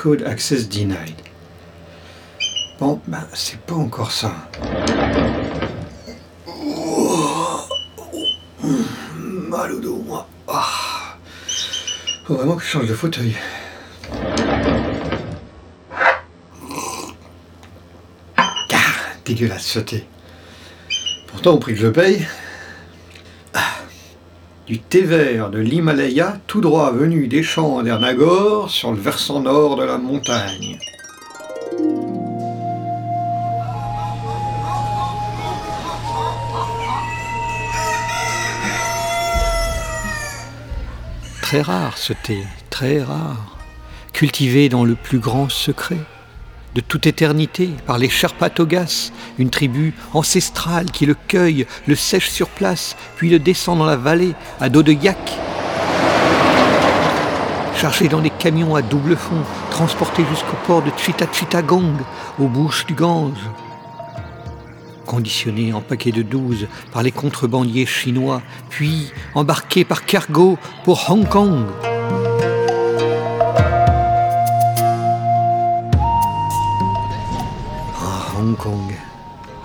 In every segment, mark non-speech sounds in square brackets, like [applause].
Code access denied. Bon, ben, c'est pas encore ça. Mal au dos, moi. Ah. Faut vraiment que je change de fauteuil. Ah, dégueulasse thé. Pourtant, au prix que je paye. Du thé vert de l'Himalaya, tout droit venu des champs d'Ernagor, sur le versant nord de la montagne. Très rare ce thé, très rare, cultivé dans le plus grand secret de toute éternité par les Sherpatogas, une tribu ancestrale qui le cueille, le sèche sur place, puis le descend dans la vallée à dos de yak. Chargé dans des camions à double fond, transporté jusqu'au port de Chittagong, aux bouches du Gange. Conditionné en paquet de 12 par les contrebandiers chinois, puis embarqué par cargo pour Hong Kong. Hong Kong,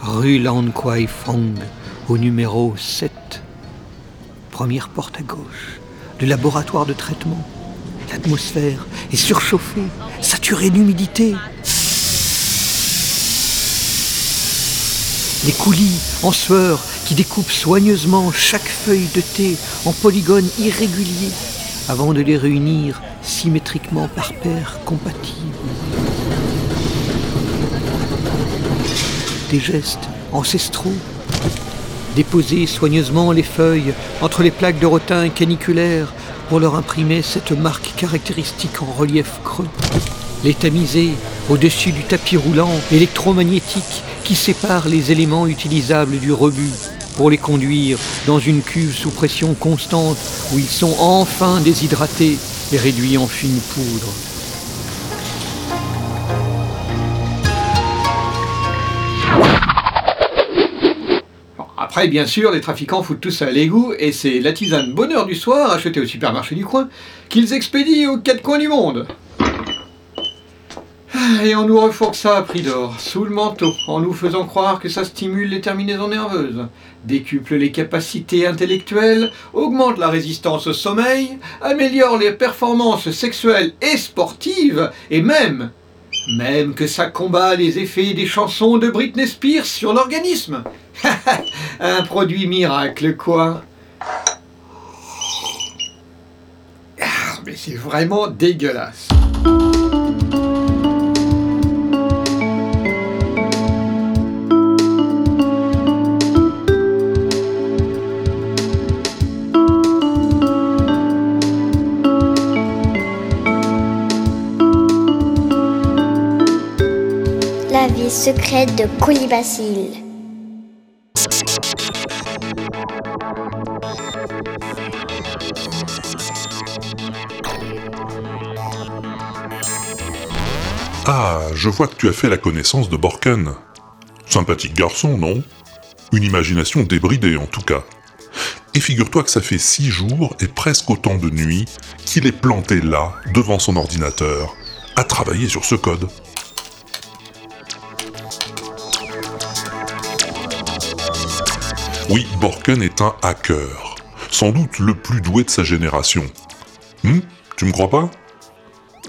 rue Lan Kwai Fong, au numéro 7. Première porte à gauche, le laboratoire de traitement. L'atmosphère est surchauffée, saturée d'humidité. Les coulis en sueur qui découpent soigneusement chaque feuille de thé en polygones irréguliers avant de les réunir symétriquement par paires compatibles. Des gestes ancestraux. Déposer soigneusement les feuilles entre les plaques de rotin caniculaires pour leur imprimer cette marque caractéristique en relief creux. Les tamiser au-dessus du tapis roulant électromagnétique qui sépare les éléments utilisables du rebut pour les conduire dans une cuve sous pression constante où ils sont enfin déshydratés et réduits en fine poudre. Après, bien sûr, les trafiquants foutent tout ça à l'égout et c'est la tisane bonheur du soir, achetée au supermarché du coin, qu'ils expédient aux quatre coins du monde. Et on nous refourque ça à prix d'or, sous le manteau, en nous faisant croire que ça stimule les terminaisons nerveuses, décuple les capacités intellectuelles, augmente la résistance au sommeil, améliore les performances sexuelles et sportives, et même, même que ça combat les effets des chansons de Britney Spears sur l'organisme. [laughs] Un produit miracle, quoi. Ah, mais c'est vraiment dégueulasse. Secrète de Colibacille. Ah, je vois que tu as fait la connaissance de Borken. Sympathique garçon, non? Une imagination débridée en tout cas. Et figure-toi que ça fait six jours et presque autant de nuits qu'il est planté là, devant son ordinateur, à travailler sur ce code. Oui, Borken est un hacker, sans doute le plus doué de sa génération. Hum Tu me crois pas?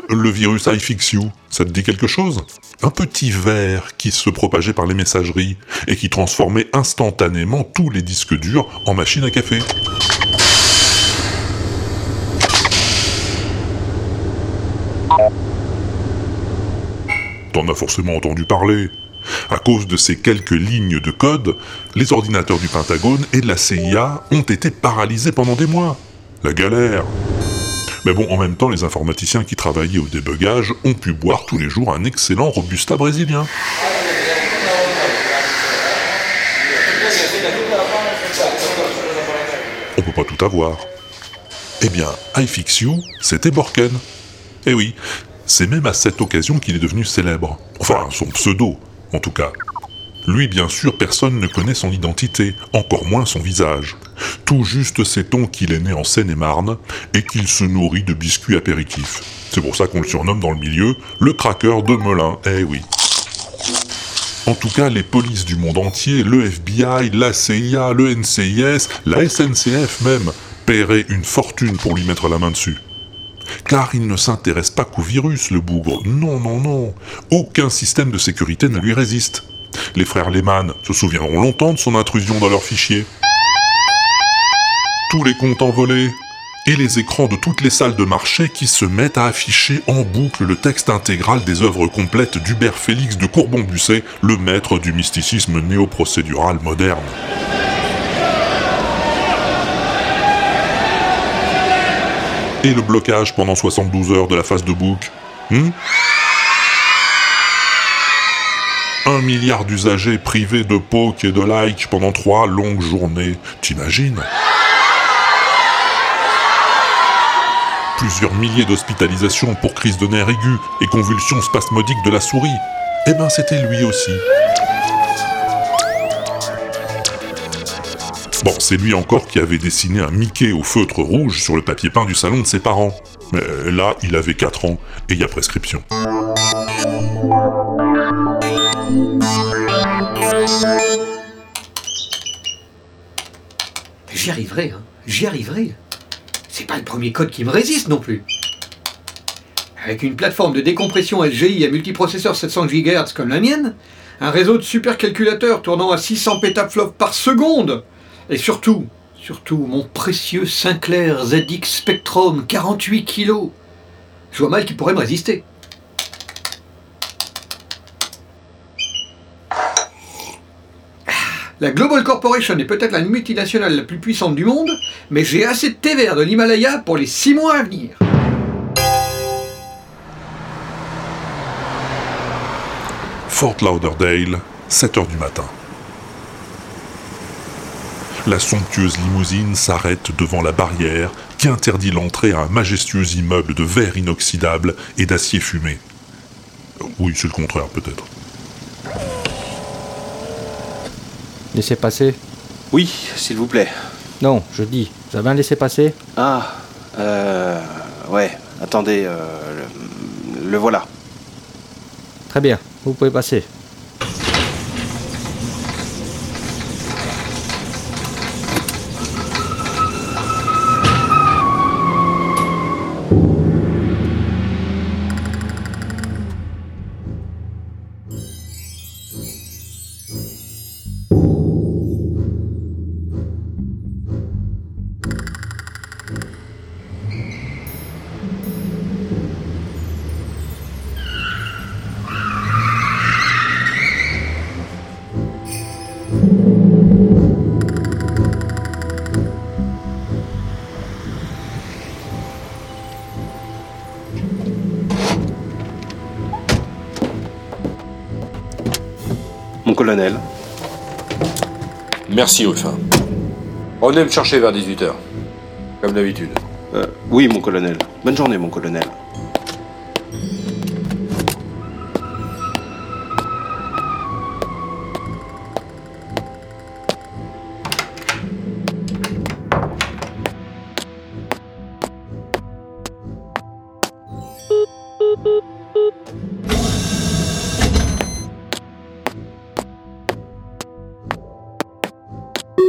Le virus iFixYou, ça te dit quelque chose? Un petit ver qui se propageait par les messageries et qui transformait instantanément tous les disques durs en machine à café. T'en as forcément entendu parler. À cause de ces quelques lignes de code, les ordinateurs du Pentagone et de la CIA ont été paralysés pendant des mois. La galère. Mais bon, en même temps, les informaticiens qui travaillaient au débugage ont pu boire tous les jours un excellent Robusta brésilien. On peut pas tout avoir. Eh bien, iFixYou, c'était Borken. Eh oui, c'est même à cette occasion qu'il est devenu célèbre. Enfin, son pseudo, en tout cas. Lui, bien sûr, personne ne connaît son identité, encore moins son visage. Tout juste sait-on qu'il est né en Seine-et-Marne et qu'il se nourrit de biscuits apéritifs. C'est pour ça qu'on le surnomme dans le milieu le cracker de Melun, eh oui. En tout cas, les polices du monde entier, le FBI, la CIA, le NCIS, la SNCF même, paieraient une fortune pour lui mettre la main dessus. Car il ne s'intéresse pas qu'au virus, le bougre. Non, non, non. Aucun système de sécurité ne lui résiste. Les frères Lehman se souviendront longtemps de son intrusion dans leurs fichiers. Tous les comptes envolés, et les écrans de toutes les salles de marché qui se mettent à afficher en boucle le texte intégral des œuvres complètes d'Hubert Félix de Courbon-Busset, le maître du mysticisme néoprocédural moderne. Le blocage pendant 72 heures de la phase de book hmm? Un milliard d'usagers privés de poke et de like pendant trois longues journées, t'imagines? Plusieurs milliers d'hospitalisations pour crise de nerfs aigus et convulsions spasmodiques de la souris. Eh ben c'était lui aussi. Bon, c'est lui encore qui avait dessiné un Mickey au feutre rouge sur le papier peint du salon de ses parents. Mais là, il avait 4 ans et il y a prescription. J'y arriverai, hein. J'y arriverai. C'est pas le premier code qui me résiste non plus. Avec une plateforme de décompression LGI à multiprocesseur 700 GHz comme la mienne, un réseau de supercalculateurs tournant à 600 pétaflops par seconde, et surtout, surtout mon précieux Sinclair ZX Spectrum 48 kg. Je vois mal qui pourrait me résister. La Global Corporation est peut-être la multinationale la plus puissante du monde, mais j'ai assez de thé vert de l'Himalaya pour les 6 mois à venir. Fort Lauderdale, 7h du matin. La somptueuse limousine s'arrête devant la barrière qui interdit l'entrée à un majestueux immeuble de verre inoxydable et d'acier fumé. Oui, c'est le contraire peut-être. Laissez passer. Oui, s'il vous plaît. Non, je dis, vous avez un laissez-passer Ah, euh. Ouais, attendez, euh, le, le voilà. Très bien, vous pouvez passer. Colonel. Merci, Ruffin. Revenez me chercher vers 18h. Comme d'habitude. Euh, oui, mon colonel. Bonne journée, mon colonel.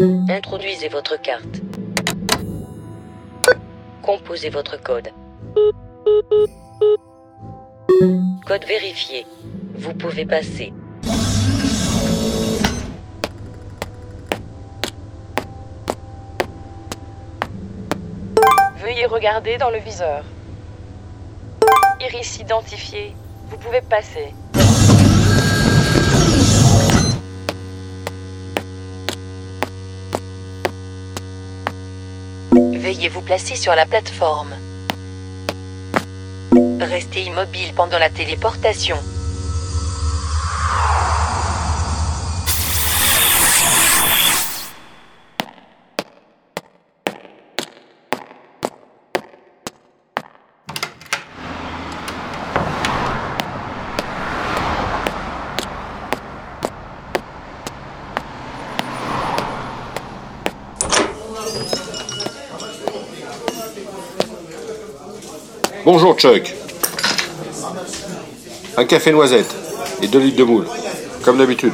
Introduisez votre carte. Composez votre code. Code vérifié. Vous pouvez passer. Veuillez regarder dans le viseur. Iris identifié. Vous pouvez passer. Veuillez vous placer sur la plateforme. Restez immobile pendant la téléportation. Chuck. Un café noisette et deux litres de moule, comme d'habitude.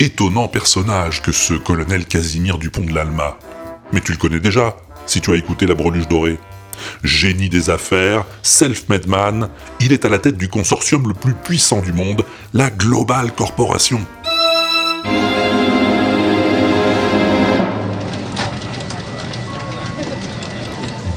Étonnant personnage que ce colonel Casimir Dupont de l'Alma. Mais tu le connais déjà, si tu as écouté La Breluche Dorée. Génie des affaires, self-made man, il est à la tête du consortium le plus puissant du monde, la Global Corporation.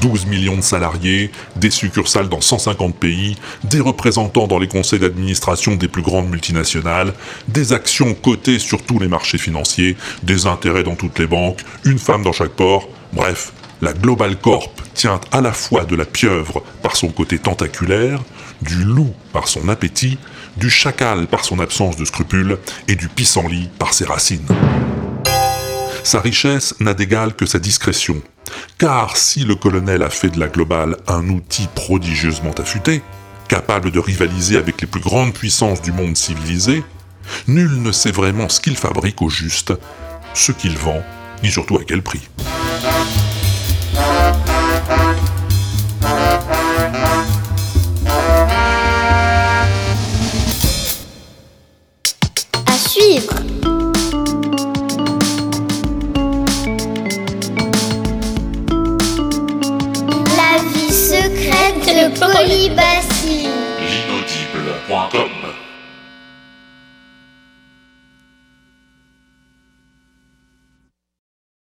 « 12 millions de salariés, des succursales dans 150 pays, des représentants dans les conseils d'administration des plus grandes multinationales, des actions cotées sur tous les marchés financiers, des intérêts dans toutes les banques, une femme dans chaque port, bref, la Global Corp tient à la fois de la pieuvre par son côté tentaculaire, du loup par son appétit, du chacal par son absence de scrupules et du pissenlit par ses racines. Sa richesse n'a d'égal que sa discrétion, car si le colonel a fait de la globale un outil prodigieusement affûté, capable de rivaliser avec les plus grandes puissances du monde civilisé, nul ne sait vraiment ce qu'il fabrique au juste, ce qu'il vend, ni surtout à quel prix.